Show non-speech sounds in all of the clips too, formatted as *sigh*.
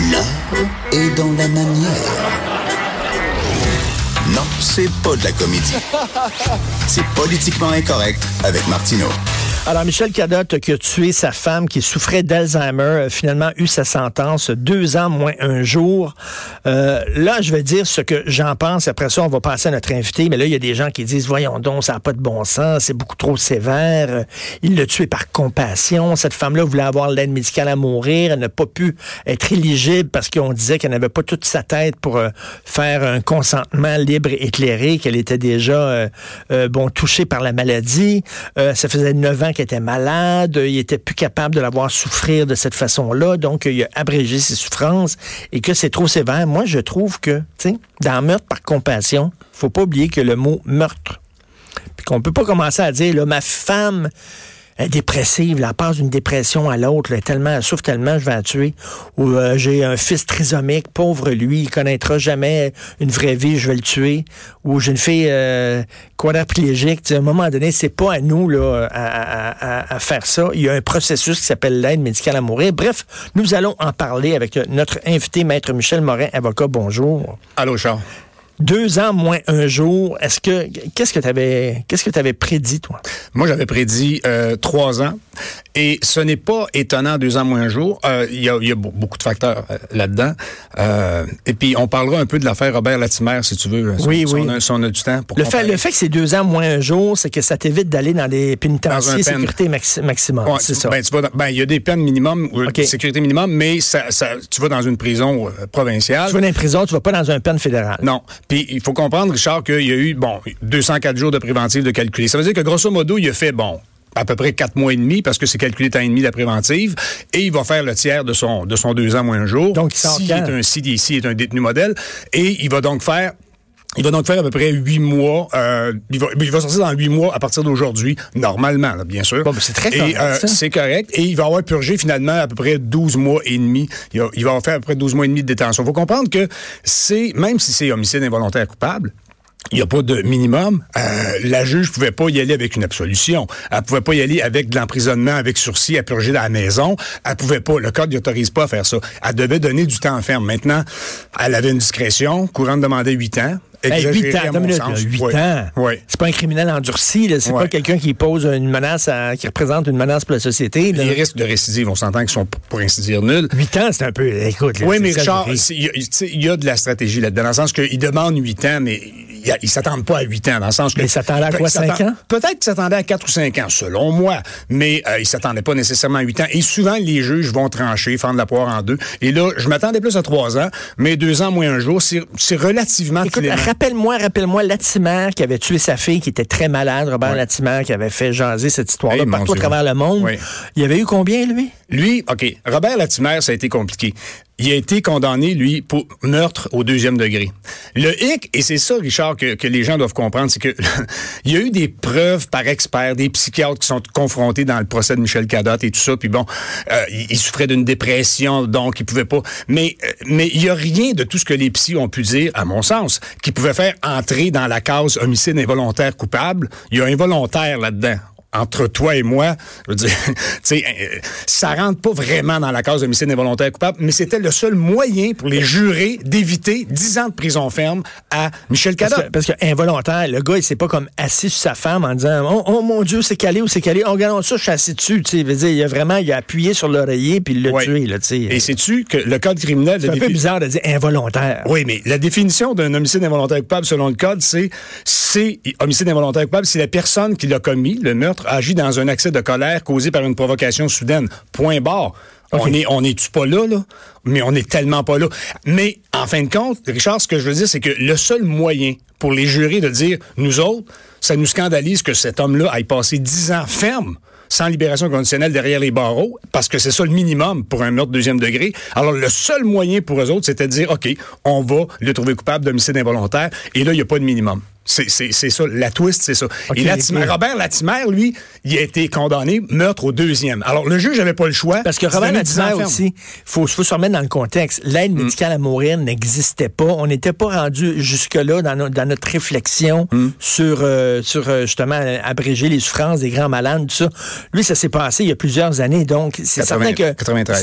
L'art est dans la manière. Non, c'est pas de la comédie. C'est politiquement incorrect avec Martineau. Alors, Michel Cadotte, qui a tué sa femme, qui souffrait d'Alzheimer, a finalement eu sa sentence, deux ans moins un jour. Euh, là, je vais dire ce que j'en pense. Après ça, on va passer à notre invité. Mais là, il y a des gens qui disent, voyons donc, ça n'a pas de bon sens, c'est beaucoup trop sévère. Il l'a tué par compassion. Cette femme-là voulait avoir l'aide médicale à mourir. Elle n'a pas pu être éligible parce qu'on disait qu'elle n'avait pas toute sa tête pour euh, faire un consentement libre et éclairé, qu'elle était déjà, euh, euh, bon, touchée par la maladie. Euh, ça faisait neuf ans était malade, il était plus capable de la voir souffrir de cette façon-là, donc il a abrégé ses souffrances et que c'est trop sévère. Moi, je trouve que, tu sais, dans meurtre par compassion, faut pas oublier que le mot meurtre, puis qu'on peut pas commencer à dire, là, ma femme est dépressive, elle passe d'une dépression à l'autre, tellement, elle souffre tellement, je vais la tuer. Ou euh, j'ai un fils trisomique, pauvre lui, il connaîtra jamais une vraie vie, je vais le tuer. Ou j'ai une fille euh, quadriplégique. À un moment donné, c'est pas à nous là, à, à- à- faire ça. Il y a un processus qui s'appelle l'aide médicale à mourir. Bref, nous allons en parler avec euh, notre invité, Maître Michel Morin, avocat. Bonjour. Allô, Charles. Deux ans moins un jour. Est-ce que qu'est-ce que tu avais qu'est-ce que tu avais prédit, toi? Moi, j'avais prédit euh, trois ans. Et ce n'est pas étonnant, deux ans moins un jour. Euh, Il y, a, y beaucoup de facteurs euh, là-dedans. Et puis, on parlera un peu de l'affaire Robert Latimer, si tu veux. si- Oui, oui. On a, si on a du temps pour Le fait, le fait que c'est deux ans moins un jour, c'est que ça t'évite d'aller dans des pénitenciers sécurité maxi- maximum. Ouais, c'est ça. Ben, tu vas dans- ben, il y a des peines minimum, euh, OK. sécurité minimum, mais ça, ça, tu vas dans une prison provinciale. tu vas dans une prison, tu vas pas dans un pen fédéral. Non. Puis il faut comprendre, Richard, qu'il y a eu, bon, 204 jours de préventive de calculer. Ça veut dire que grosso modo, il a fait, bon, à peu près quatre mois et demi, parce que c'est calculé temps et demi la préventive, et il va faire le tiers de son, de son deux ans moins un jour. Donc, il sort est un, s'il est un détenu modèle, et il va donc faire il va donc faire à peu près huit mois. euh, il, va, il va sortir dans huit mois à partir d'aujourd'hui, normalement, là, bien sûr. Bon, ben, c'est très correct, euh, c'est correct. Et il va avoir purgé finalement à peu près 12 mois et demi. Il va, il va avoir fait à peu près 12 mois et demi de détention. Il faut comprendre que c'est, même si c'est homicide involontaire coupable, il n'y a pas de minimum. Euh, la juge pouvait pas y aller avec une absolution. Elle pouvait pas y aller avec de l'emprisonnement avec sursis à purger dans la maison. Elle pouvait pas. Le code n'autorise pas à faire ça. Elle devait donner du temps ferme. Maintenant, elle avait une discrétion. Courant demandait 8 ans. Hey, Exagéré, 8 ans, à minute, sens. là, 8 Oui. ans. Oui. C'est pas un criminel endurci, c'est Ouais. pas quelqu'un qui pose une menace, à- qui représente une menace pour la société. là. Les risques de récidive, on s'entend qu'ils sont, pour ainsi dire, nuls. 8 ans, c'est un peu. Écoute, là, Oui, mais Richard, il y, y a de la stratégie là-dedans, dans le sens qu'ils demandent 8 ans, mais ils s'attendent pas à 8 ans, dans le sens que... Mais ils s'attendaient à quoi, Ils s'attendent- cinq ans? Peut-être qu'ils s'attendaient à 4 ou 5 ans, selon moi, mais euh, ils s'attendaient pas nécessairement à 8 ans. Et souvent, les juges vont trancher, fendre la poire en deux. Et là, je m'attendais plus à 3 ans, mais 2 ans moins un jour, c'est relativement Écoute. Rappelle-moi, rappelle-moi Latimer qui avait tué sa fille, qui était très malade, Robert. Latimer, qui avait fait jaser cette histoire-là Hey, partout à travers le monde. Oui. Il y avait eu combien, lui? Lui, OK, Robert Latimer, ça a été compliqué. Il a été condamné, lui, pour meurtre au deuxième degré. Le hic, et c'est ça, Richard, que, les gens doivent comprendre, c'est que *laughs* il y a eu des preuves par experts, des psychiatres qui sont confrontés dans le procès de Michel Cadotte et tout ça, puis bon, euh, il, souffrait d'une dépression, donc il pouvait pas. Mais euh, mais il y a rien de tout ce que les psys ont pu dire, à mon sens, qui pouvait faire entrer dans la case homicide involontaire coupable. Il y a involontaire là-dedans entre toi et moi, je veux dire, *laughs* tu sais, euh, ça rentre pas vraiment dans la cause d'homicide involontaire coupable, mais c'était le seul moyen pour les jurés d'éviter 10 ans de prison ferme à Michel Parce que, parce que involontaire, le gars, il s'est pas comme assis sur sa femme en disant Oh, oh, mon Dieu, c'est calé ou c'est calé. Oh, regarde ça, je suis assis dessus. Tu sais, dire, il a vraiment il a appuyé sur l'oreiller puis il l'a Ouais. tué. Là, tu sais. Et sais-tu que le code criminel... c'est un peu bizarre de dire involontaire. Oui, mais la définition d'un homicide involontaire coupable selon le code, c'est c'est homicide involontaire coupable, c'est la personne qui l'a commis, le meurtre, agit dans un accès de colère causé par une provocation soudaine. Point barre. On est, on est-tu pas là, là? Mais on est tellement pas là. Mais, en fin de compte, Richard, ce que je veux dire, c'est que le seul moyen pour les jurés de dire, nous autres, ça nous scandalise que cet homme-là aille passer 10 ans ferme sans libération conditionnelle derrière les barreaux, parce que c'est ça le minimum pour un meurtre deuxième degré. Alors, le seul moyen pour eux autres, c'était de dire, OK, on va le trouver coupable d'homicide involontaire, et là, il n'y a pas de minimum. C'est ça. La twist, c'est ça. et Latimer, Robert Latimer, lui, il a été condamné meurtre au deuxième. Alors, le juge n'avait pas le choix. Parce que Robert Latimer aussi, il faut, faut se remettre dans le contexte. L'aide mm. médicale à mourir n'existait pas. On n'était pas rendu jusque-là dans, dans, notre réflexion mm. sur, euh, sur euh, justement abréger les souffrances des grands malades, tout ça. Lui, ça s'est passé il y a plusieurs années, donc c'est certain que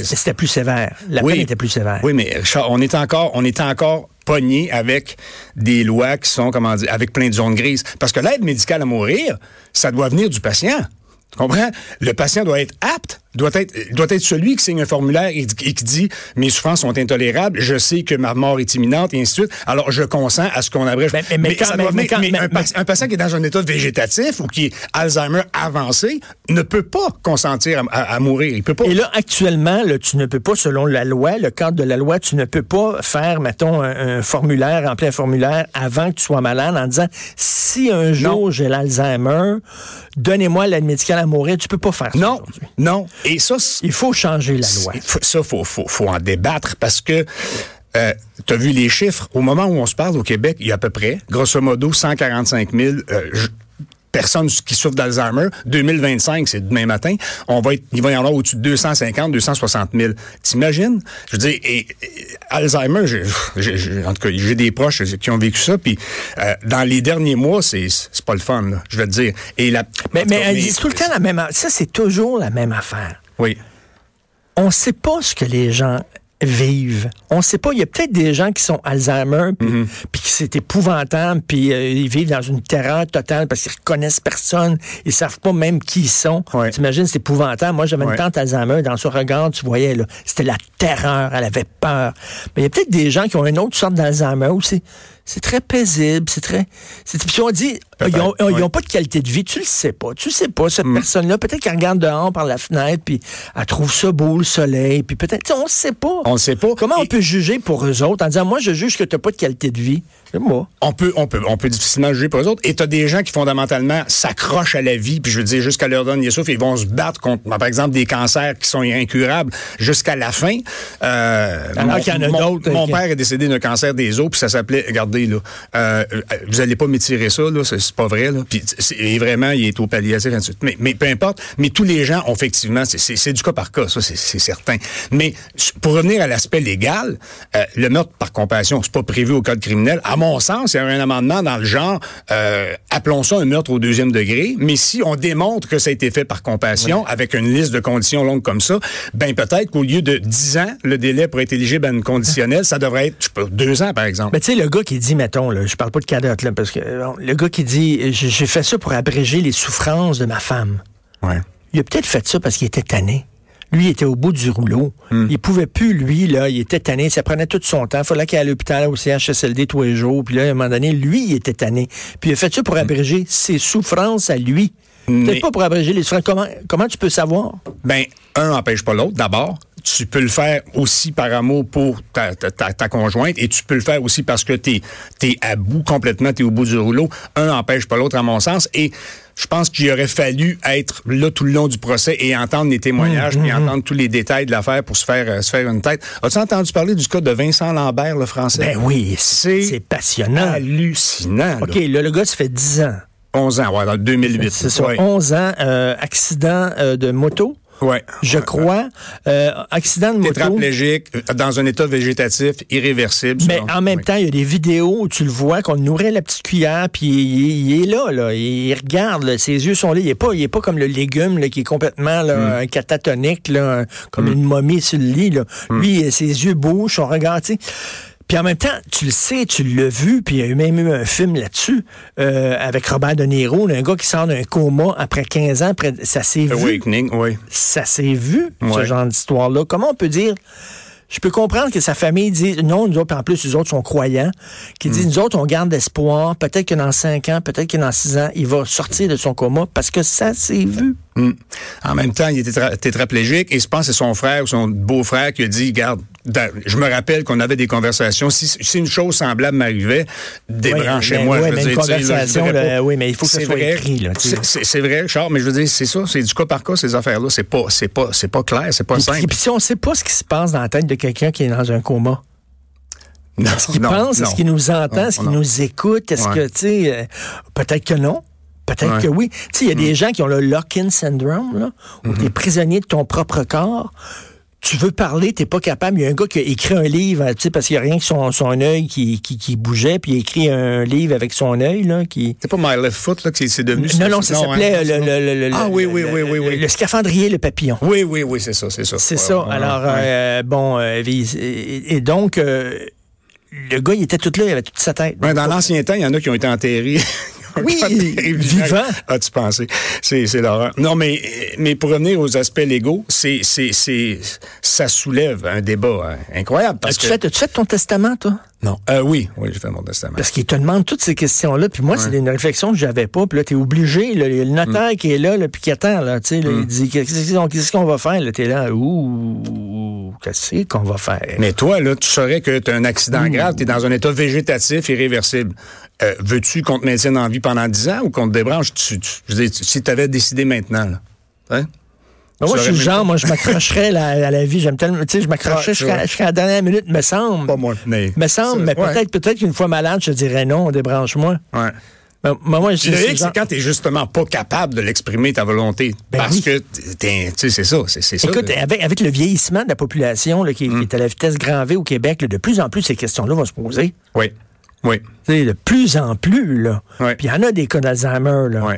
c'était plus sévère. La peine était plus sévère. Oui, mais on est encore, on était encore pogné avec des lois qui sont, comment dire, avec plein de zones grises. Parce que l'aide médicale à mourir, ça doit venir du patient. Tu comprends? Le patient doit être apte doit être, doit être celui qui signe un formulaire et, qui dit mes souffrances sont intolérables, je sais que ma mort est imminente et ainsi de suite. Alors je consens à ce qu'on abrège. Mais, mais, un, patient qui est dans un état végétatif ou qui est Alzheimer avancé ne peut pas consentir à, mourir. Il peut pas. Et là actuellement, là, tu ne peux pas, selon la loi, le cadre de la loi, tu ne peux pas faire, mettons, un, formulaire, remplir un formulaire avant que tu sois malade en disant si un jour j'ai l'Alzheimer, donnez-moi l'aide médicale à mourir. Tu peux pas faire ça. Non, non. Et ça, il faut changer la loi. ça, il faut, faut, faut, en débattre parce que euh, tu as vu les chiffres? Au moment où on se parle au Québec, il y a à peu près, grosso modo, 145 000 euh, personnes qui souffrent d'Alzheimer. 2025, c'est demain matin. On va être, il va y en avoir au-dessus de 250, 260 000. T'imagines? Je veux dire, et, Alzheimer, en tout cas, j'ai des proches qui ont vécu ça, puis euh, dans les derniers mois, c'est pas le fun, là, je vais te dire. Et la, mais, mais, tout le temps la même... Ça, c'est toujours la même affaire. Oui. On sait pas ce que les gens vivent. On sait pas. Il y a peut-être des gens qui sont Alzheimer, puis mm que c'est épouvantable, puis euh, ils vivent dans une terreur totale parce qu'ils reconnaissent personne. Ils savent pas même qui ils sont. Ouais. T'imagines, c'est épouvantable. Moi, j'avais une tante Alzheimer. Dans son regard, tu voyais, là, c'était la terreur. Elle avait peur. Mais il y a peut-être des gens qui ont une autre sorte d'Alzheimer aussi c'est très paisible, c'est très. Puis on dit, ils n'ont pas de qualité de vie, tu le sais pas. Tu le sais pas, cette mm. personne-là, peut-être qu'elle regarde dehors par la fenêtre, puis elle trouve ça beau, le soleil, puis peut-être, on ne sait pas. On ne sait pas. Comment on peut juger pour eux autres en disant, moi, je juge que tu n'as pas de qualité de vie? Moi. On peut, on peut, on peut difficilement juger pour eux autres. Et tu as des gens qui fondamentalement s'accrochent à la vie, puis je veux dire jusqu'à leur dernier souffle, ils vont se battre contre, par exemple, des cancers qui sont incurables jusqu'à la fin. Euh, Alors qu'il y en a d'autres. Mon, père est décédé d'un cancer des os, puis ça s'appelait, regardez là, euh, vous allez pas m'étirer ça là, c'est pas vrai là. Puis et vraiment, il est au palliatif, ainsi mais, mais peu importe. Mais tous les gens, effectivement, c'est du cas par cas, ça c'est certain. Mais pour revenir à l'aspect légal, euh, le meurtre par compassion, c'est pas prévu au code criminel. À mon sens, il y a un amendement dans le genre, euh, appelons ça un meurtre au deuxième degré, mais si on démontre que ça a été fait par compassion, avec une liste de conditions longues comme ça, ben peut-être qu'au lieu de 10 ans, le délai pour être éligible à une conditionnelle, ça devrait être, je sais pas, deux ans, par exemple. Mais tu sais, le gars qui dit, mettons, là, je parle pas de cadotte, là, parce que le gars qui dit, j'ai fait ça pour abréger les souffrances de ma femme. Ouais. Il a peut-être fait ça parce qu'il était tanné. Lui, il était au bout du rouleau. Hmm. Il pouvait plus, lui, là, il était tanné. Ça prenait tout son temps. Il fallait qu'il aille à l'hôpital, au CHSLD tous les jours. Puis là, à un moment donné, lui, il était tanné. Puis il a fait ça pour hmm. abréger ses souffrances à lui. Peut-être pas pour abréger les souffrances. Comment, comment tu peux savoir? Ben, un n'empêche pas l'autre, d'abord tu peux le faire aussi par amour pour ta, ta, conjointe et tu peux le faire aussi parce que tu es, à bout complètement, tu es au bout du rouleau. Un n'empêche pas l'autre, à mon sens. Et je pense qu'il aurait fallu être là tout le long du procès et entendre les témoignages, puis mmh, mmh. entendre tous les détails de l'affaire pour se faire euh, se faire une tête. As-tu entendu parler du cas de Vincent Lambert, le français? Ben oui, c'est passionnant. Hallucinant. OK, là, le gars, ça fait 10 ans. 11 ans, ouais, dans 2008. C'est ça, 11 ans, euh, accident euh, de moto. Ouais. Je crois. Euh, accident de moto. Tétraplégique, euh, dans un état végétatif irréversible. Mais en même temps, il y a des vidéos où tu le vois, qu'on nourrit la petite cuillère, puis il, est là, là. Il regarde, ses yeux sont là. Il n'est pas, il est pas comme le légume là, qui est complètement là, mm. catatonique, là, comme mm. une momie sur le lit. Là. Mm. Lui, ses yeux bougent, son regard, tu sais. Puis en même temps, tu le sais, tu l'as vu, puis il y a eu même eu un film là-dessus euh, avec Robert De Niro, un gars qui sort d'un coma après 15 ans, après, ça s'est vu. Awakening, oui. Ça s'est vu, ce genre d'histoire-là. Comment on peut dire... Je peux comprendre que sa famille dit non, nous autres, en plus, les autres sont croyants, qui disent hmm. nous autres, on garde espoir, peut-être que dans 5 ans, peut-être que dans 6 ans, il va sortir de son coma parce que ça s'est vu. Hmm. En même temps, il était tétraplégique et je pense que c'est son frère ou son beau-frère qui a dit, garde, je me rappelle qu'on avait des conversations. Si, si une chose semblable m'arrivait, débranchez-moi. Oui, mais, conversation, oui, mais il faut que ça soit vrai, écrit. C'est vrai, Charles, mais je veux dire, c'est ça, c'est du cas par cas, ces affaires-là. C'est pas, c'est pas, c'est pas clair, c'est pas simple. Et puis si on sait pas ce qui se passe dans la tête de quelqu'un qui est dans un coma. Est-ce qu'il pense? Est-ce qu'il nous entend? Est-ce qu'il nous écoute? Est-ce que, tu sais, euh, peut-être que non. Peut-être que oui. Tu sais, il y a des mm. gens qui ont le lock-in syndrome, là, où mm-hmm. tu es prisonnier de ton propre corps. Tu veux parler, t'es pas capable. Il y a un gars qui a écrit un livre, tu sais, parce qu'il y a rien que son, son œil qui, qui, qui, bougeait, puis il a écrit un livre avec son œil, là, qui... C'est pas My Left Foot, là, que c'est devenu... Non, non, ça s'appelait hein, le, le, Ah oui, oui, oui, oui, oui. Le scaphandrier, le papillon. Oui, oui, oui, c'est ça, c'est ça. C'est ça. Alors, euh, bon, euh, et, donc... Euh, le gars, il était tout là, il avait toute sa tête. dans l'ancien temps, il y en a qui ont été enterrés *laughs* Oui, vivant. As-tu pensé? C'est, c'est l'horreur. Non, mais, mais pour revenir aux aspects légaux, c'est, c'est, c'est, ça soulève un débat hein, incroyable. Parce as-tu, fait, as-tu fait ton testament, toi? Non. Euh, oui, oui, j'ai fait mon testament. Parce qu'il te demande toutes ces questions-là, puis moi, c'est une réflexion que j'avais pas, puis là, t'es obligé, le notaire mm. qui est là, le puis qui attend, là, tu sais, il mm. dit, qu'est-ce qu'on va faire? Là, t'es là, ouh, qu'est-ce qu'on va faire? Mais toi, là, tu saurais que t'as un accident grave, t'es dans un état végétatif irréversible. Euh, veux-tu qu'on te maintienne en vie pendant 10 ans ou qu'on te débranche? Tu, je veux dire, si tu avais décidé maintenant, là, hein? Ben, moi, je suis le genre, moi, je m'accrocherais à, la vie. J'aime tellement, tu sais, je m'accrocherais jusqu'à la dernière minute, me semble. Pas moi, mais. Me semble, mais peut-être, peut-être qu'une fois malade, je dirais non, débranche-moi. Ouais. Ben, moi, le c'est quand t'es justement pas capable de l'exprimer ta volonté. Ben parce que, tu sais, c'est ça, c'est ça. Écoute, avec, avec, le vieillissement de la population là, qui, qui, mm. est à la vitesse grand V au Québec, là, de plus en plus, ces questions-là vont se poser. Oui. Oui. sais, de plus en plus, là. Puis il y en a des cas d'Alzheimer, là. Oui.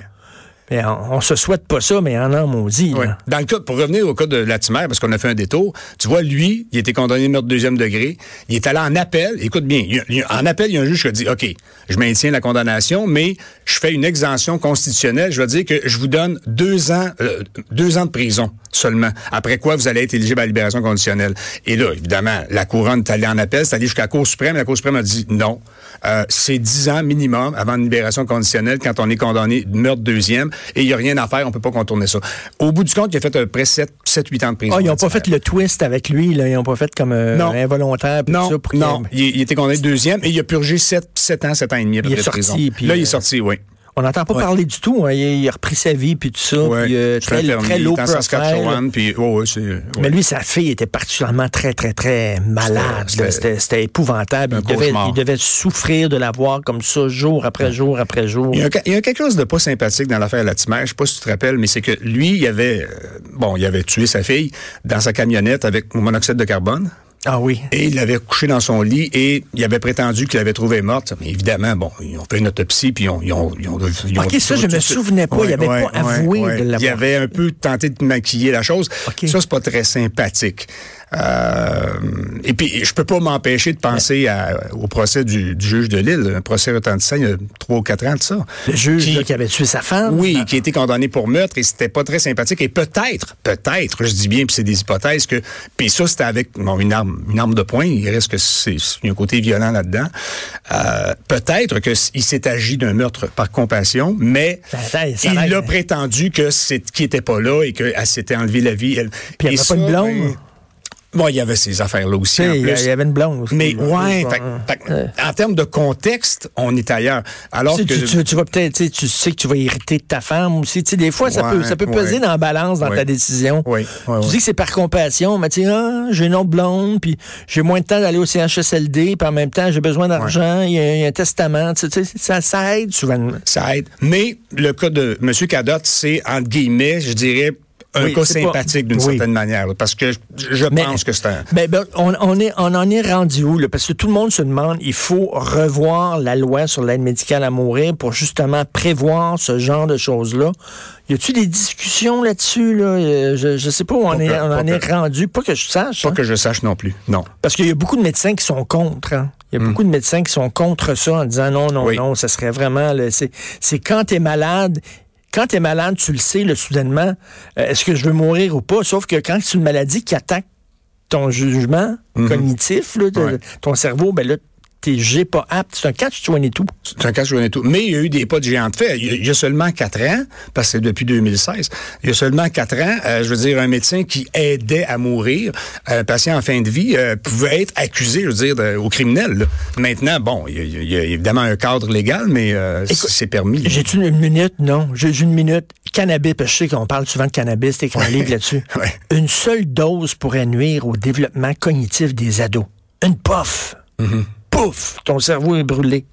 On, se souhaite pas ça, mais en a maudit. Oui. Dans le cas, pour revenir au cas de Latimer, parce qu'on a fait un détour, tu vois, lui, il était condamné meurtre deuxième degré. Il est allé en appel. Écoute bien, en appel, il y a un juge qui a dit, OK, je maintiens la condamnation, mais je fais une exemption constitutionnelle. Je veux dire que je vous donne deux ans, euh, deux ans de prison seulement. Après quoi, vous allez être éligible à la libération conditionnelle. Et là, évidemment, la couronne est allée en appel, c'est allé jusqu'à la Cour suprême. La Cour suprême a dit non. Euh, c'est 10 ans minimum avant une libération conditionnelle quand on est condamné de meurtre deuxième et il n'y a rien à faire, on peut pas contourner ça. Au bout du compte, il a fait peu près 7, 8 ans de prison. Ah, ils n'ont pas fait le twist avec lui, là. ils n'ont pas fait comme euh, involontaire. Non, ça non. Il, était condamné deuxième et il a purgé 7, 7 ans, 7 ans et demi à peu près de prison. là, il est euh, sorti, oui. On n'entend pas parler du tout. Hein. Il, a repris sa vie puis tout ça. Puis, euh, très, très low profile. Puis, oh, ouais, Mais lui, sa fille était particulièrement très, très, très malade. C'était épouvantable. Il devait, il devait, souffrir de la voir comme ça, jour après jour après jour. Il y a, il y a quelque chose de pas sympathique dans l'affaire Latimer. Je sais pas si tu te rappelles, mais c'est que lui, il avait, euh, bon, il avait tué sa fille dans sa camionnette avec monoxyde de carbone. Ah oui. Et il l'avait couché dans son lit et il avait prétendu qu'il l'avait trouvée morte. Mais évidemment, bon, ils ont fait une autopsie puis ils ont... Ils ont, ils ont, OK, ça, je me souvenais pas. il avait pas avoué de l'avoir. Il avait un peu tenté de maquiller la chose. Ça, c'est pas très sympathique. Euh, et puis, je peux pas m'empêcher de penser à, au procès du, juge de Lille, un procès retentissant il y a trois ou quatre ans de ça. Le juge qui, avait tué sa femme? Oui, qui a été condamné pour meurtre et c'était pas très sympathique. Et peut-être, peut-être, je dis bien, puis c'est des hypothèses que... Puis ça, c'était avec une arme une arme de poing. Il reste que c'est un côté violent là-dedans. Euh, peut-être qu'il s'est agi d'un meurtre par compassion, mais il a prétendu que c'est qu'il était pas là et qu'elle s'était enlevé la vie. Elle, puis il n'y avait pas une blonde. Ben, Bon, il y avait ces affaires-là aussi. En plus. Il y avait une blonde aussi. Mais ouais, en termes de contexte, on est ailleurs. Alors que tu, vas peut-être, tu sais que tu vas irriter ta femme aussi. Tu sais, des fois, ça peut, ça peut peser dans la balance dans ta décision. Tu dis que c'est par compassion, mais tu sais, ah, j'ai une autre blonde, puis j'ai moins de temps d'aller au CHSLD, puis en même temps, j'ai besoin d'argent, il y, a un testament. Tu sais, ça, ça aide souvent. Ça aide. Mais le cas de M. Cadotte, c'est entre guillemets, je dirais un cas sympathique d'une certaine manière, parce que je pense que c'est un... Ben, ben, on, est, on en est rendu où? Là? Parce que tout le monde se demande, il faut revoir la loi sur l'aide médicale à mourir pour justement prévoir ce genre de choses-là. Y a-tu des discussions là-dessus? Là? Euh, je, je sais pas où on, est, on en est rendu. Pas que je sache. Pas hein? que je sache non plus, non. Parce qu'il y a beaucoup de médecins qui sont contre. Hein. Il y a hmm. beaucoup de médecins qui sont contre ça en disant non, non, non, ça serait vraiment... C'est quand tu es malade quand tu es malade, tu le sais, le soudainement, euh, est-ce que je veux mourir ou pas? Sauf que quand c'est une maladie qui attaque ton jugement mhm. cognitif, ton cerveau, ben là, G pas apte. C'est un catch-22. C'est un catch-22. Mais il y a eu des pas de géant de fait. Il y a seulement quatre ans, parce que c'est depuis 2016, il y a seulement quatre ans, euh, je veux dire, un médecin qui aidait à mourir, un patient en fin de vie, euh, pouvait être accusé, je veux dire, au criminel. Maintenant, bon, il y, a, évidemment un cadre légal, mais euh, c'est permis. J'ai-tu une minute? Non. J'ai une minute. Cannabis, parce que je sais qu'on parle souvent de cannabis, t'es un livre là-dessus. *laughs* Une seule dose pourrait nuire au développement cognitif des ados. Une puff. Mm-hmm. Pouf! Ton cerveau est brûlé.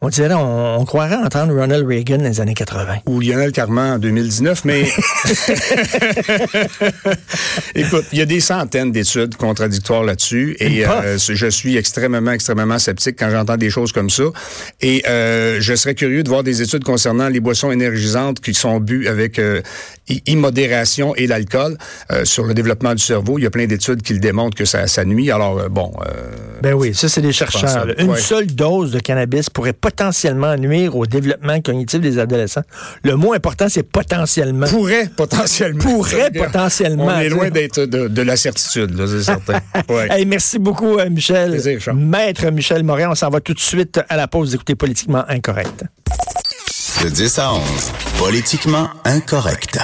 On dirait, on, croirait entendre Ronald Reagan dans les années 80. Ou Lionel Carman en 2019, mais *laughs* écoute, il y a des centaines d'études contradictoires là-dessus et euh, je suis extrêmement, extrêmement sceptique quand j'entends des choses comme ça. Et euh, je serais curieux de voir des études concernant les boissons énergisantes qui sont bues avec euh, immodération et l'alcool sur le développement du cerveau. Il y a plein d'études qui le démontrent que ça, ça nuit. Alors, bon... ben oui, ça, c'est des chercheurs. Une seule dose de cannabis pourrait pas potentiellement nuire au développement cognitif des adolescents. Le mot important, c'est potentiellement. Pourrait potentiellement. Pourrait potentiellement. On est loin d'être de, la certitude, c'est certain. *laughs* merci beaucoup, euh, Michel. Maître Michel Morin, on s'en va tout de suite à la pause d'écouter Politiquement Incorrect. De 10 à 11, Politiquement Incorrect.